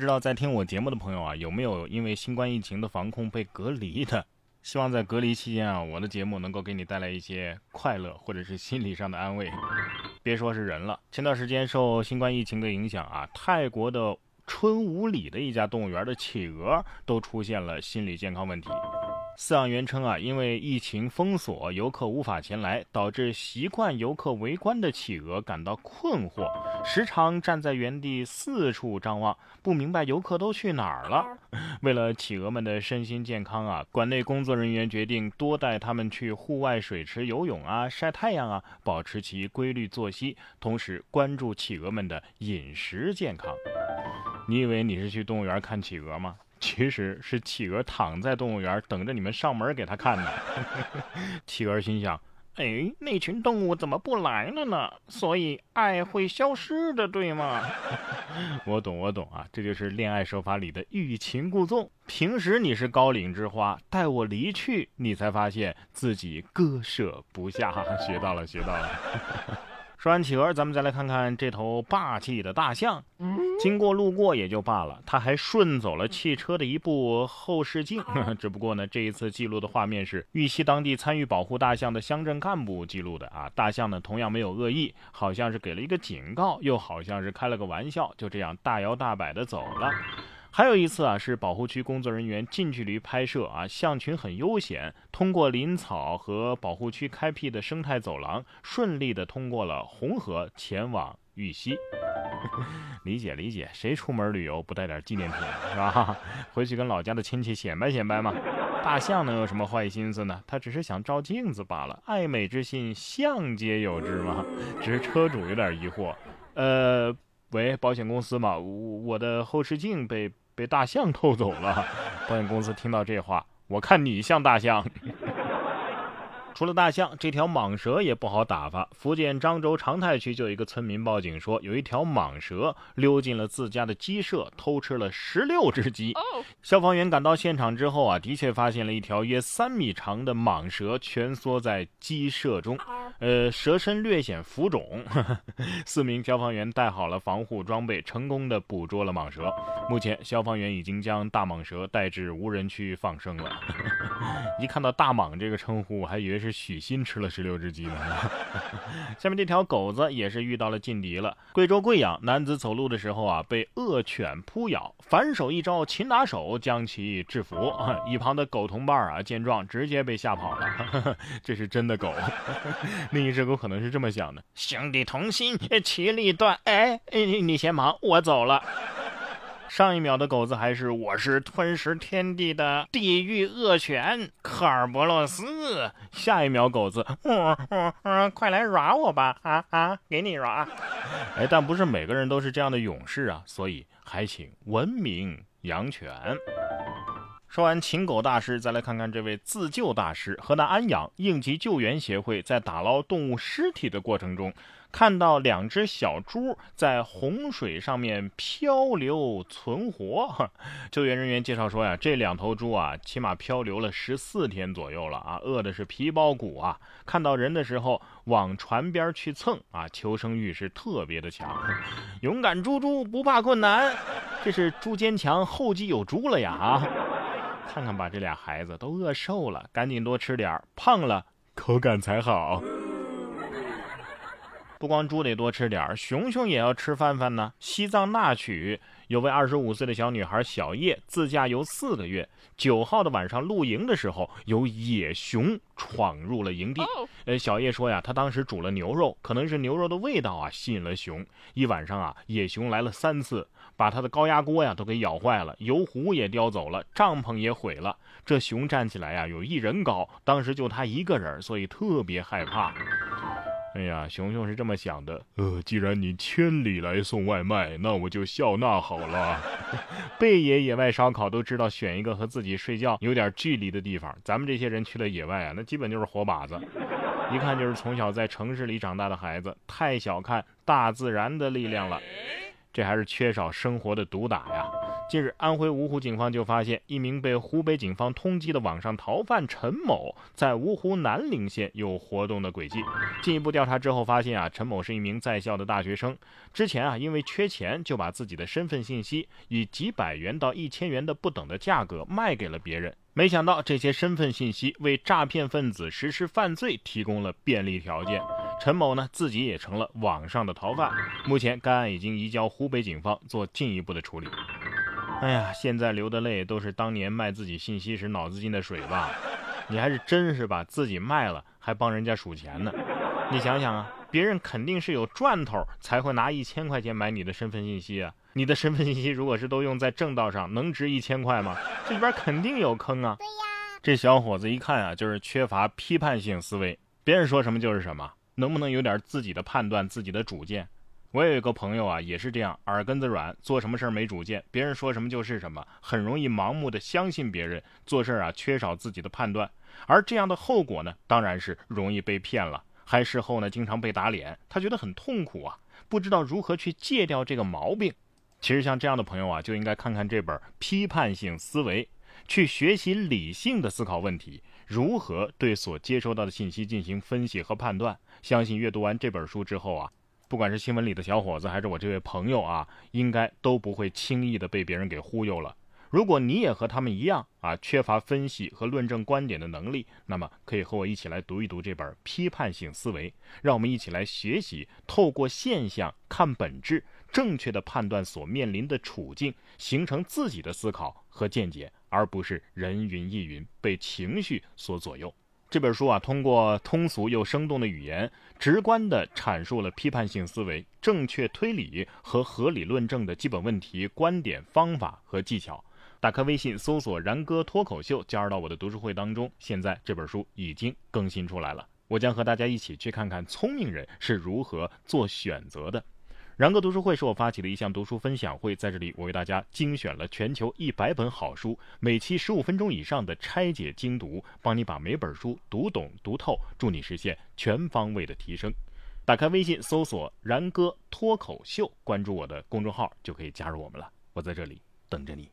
不知道在听我节目的朋友啊，有没有因为新冠疫情的防控被隔离的？希望在隔离期间啊，我的节目能够给你带来一些快乐，或者是心理上的安慰。别说是人了，前段时间受新冠疫情的影响啊，泰国的春武里的一家动物园的企鹅都出现了心理健康问题。饲养员称啊，因为疫情封锁，游客无法前来，导致习惯游客围观的企鹅感到困惑，时常站在原地四处张望，不明白游客都去哪儿了。为了企鹅们的身心健康啊，馆内工作人员决定多带它们去户外水池游泳啊、晒太阳啊，保持其规律作息，同时关注企鹅们的饮食健康。你以为你是去动物园看企鹅吗？其实是企鹅躺在动物园等着你们上门给他看呢。企鹅心想：哎，那群动物怎么不来了呢？所以爱会消失的，对吗？我懂，我懂啊，这就是恋爱手法里的欲擒故纵。平时你是高岭之花，待我离去，你才发现自己割舍不下。学到了，学到了。说完企鹅，咱们再来看看这头霸气的大象。嗯经过路过也就罢了，他还顺走了汽车的一部后视镜。只不过呢，这一次记录的画面是玉溪当地参与保护大象的乡镇干部记录的啊。大象呢同样没有恶意，好像是给了一个警告，又好像是开了个玩笑，就这样大摇大摆的走了。还有一次啊，是保护区工作人员近距离拍摄啊，象群很悠闲，通过林草和保护区开辟的生态走廊，顺利的通过了红河，前往玉溪。理解理解，谁出门旅游不带点纪念品是吧？回去跟老家的亲戚显摆显摆嘛。大象能有什么坏心思呢？他只是想照镜子罢了。爱美之心，象皆有之嘛。只是车主有点疑惑。呃，喂，保险公司嘛，我的后视镜被。被大象偷走了，保险公司听到这话，我看你像大象。除了大象，这条蟒蛇也不好打发。福建漳州长泰区就有一个村民报警说，有一条蟒蛇溜进了自家的鸡舍，偷吃了十六只鸡。消防员赶到现场之后啊，的确发现了一条约三米长的蟒蛇蜷缩在鸡舍中，呃，蛇身略显浮肿。四名消防员带好了防护装备，成功的捕捉了蟒蛇。目前，消防员已经将大蟒蛇带至无人区放生了。一看到大蟒这个称呼，我还以为是。许昕吃了十六只鸡呢。下面这条狗子也是遇到了劲敌了。贵州贵阳男子走路的时候啊，被恶犬扑咬，反手一招擒拿手将其制服。一旁的狗同伴啊，见状直接被吓跑了。这是真的狗。另一只狗可能是这么想的：兄弟同心，其利断。哎，你先忙，我走了。上一秒的狗子还是我是吞食天地的地狱恶犬科尔伯洛斯，下一秒狗子，嗯嗯嗯，快来耍我吧，啊啊，给你耍。哎，但不是每个人都是这样的勇士啊，所以还请文明养犬。说完禽狗大师，再来看看这位自救大师。河南安阳应急救援协会在打捞动物尸体的过程中。看到两只小猪在洪水上面漂流存活，救援人员介绍说呀，这两头猪啊，起码漂流了十四天左右了啊，饿的是皮包骨啊，看到人的时候往船边去蹭啊，求生欲是特别的强，勇敢猪猪不怕困难，这是猪坚强后继有猪了呀啊！看看吧，这俩孩子都饿瘦了，赶紧多吃点胖了口感才好。不光猪得多吃点熊熊也要吃饭饭呢。西藏那曲有位二十五岁的小女孩小叶，自驾游四个月，九号的晚上露营的时候，有野熊闯入了营地。呃，小叶说呀，她当时煮了牛肉，可能是牛肉的味道啊吸引了熊。一晚上啊，野熊来了三次，把她的高压锅呀都给咬坏了，油壶也叼走了，帐篷也毁了。这熊站起来呀有一人高，当时就她一个人，所以特别害怕。哎呀，熊熊是这么想的。呃，既然你千里来送外卖，那我就笑纳好了。贝爷野外烧烤都知道选一个和自己睡觉有点距离的地方。咱们这些人去了野外啊，那基本就是活靶子，一看就是从小在城市里长大的孩子，太小看大自然的力量了。这还是缺少生活的毒打呀。近日，安徽芜湖警方就发现一名被湖北警方通缉的网上逃犯陈某，在芜湖南陵县有活动的轨迹。进一步调查之后发现啊，陈某是一名在校的大学生，之前啊因为缺钱，就把自己的身份信息以几百元到一千元的不等的价格卖给了别人。没想到这些身份信息为诈骗分子实施犯罪提供了便利条件。陈某呢自己也成了网上的逃犯。目前该案已经移交湖北警方做进一步的处理。哎呀，现在流的泪都是当年卖自己信息时脑子进的水吧？你还是真是把自己卖了，还帮人家数钱呢？你想想啊，别人肯定是有赚头才会拿一千块钱买你的身份信息啊。你的身份信息如果是都用在正道上，能值一千块吗？这里边肯定有坑啊！对呀，这小伙子一看啊，就是缺乏批判性思维，别人说什么就是什么，能不能有点自己的判断、自己的主见？我有一个朋友啊，也是这样，耳根子软，做什么事儿没主见，别人说什么就是什么，很容易盲目的相信别人，做事儿啊缺少自己的判断，而这样的后果呢，当然是容易被骗了，还事后呢经常被打脸，他觉得很痛苦啊，不知道如何去戒掉这个毛病。其实像这样的朋友啊，就应该看看这本《批判性思维》，去学习理性的思考问题，如何对所接收到的信息进行分析和判断。相信阅读完这本书之后啊。不管是新闻里的小伙子，还是我这位朋友啊，应该都不会轻易的被别人给忽悠了。如果你也和他们一样啊，缺乏分析和论证观点的能力，那么可以和我一起来读一读这本《批判性思维》，让我们一起来学习，透过现象看本质，正确的判断所面临的处境，形成自己的思考和见解，而不是人云亦云，被情绪所左右。这本书啊，通过通俗又生动的语言，直观地阐述了批判性思维、正确推理和合理论证的基本问题、观点、方法和技巧。打开微信搜索“然哥脱口秀”，加入到我的读书会当中。现在这本书已经更新出来了，我将和大家一起去看看聪明人是如何做选择的。然哥读书会是我发起的一项读书分享会，在这里我为大家精选了全球一百本好书，每期十五分钟以上的拆解精读，帮你把每本书读懂读透，助你实现全方位的提升。打开微信搜索“然哥脱口秀”，关注我的公众号就可以加入我们了。我在这里等着你。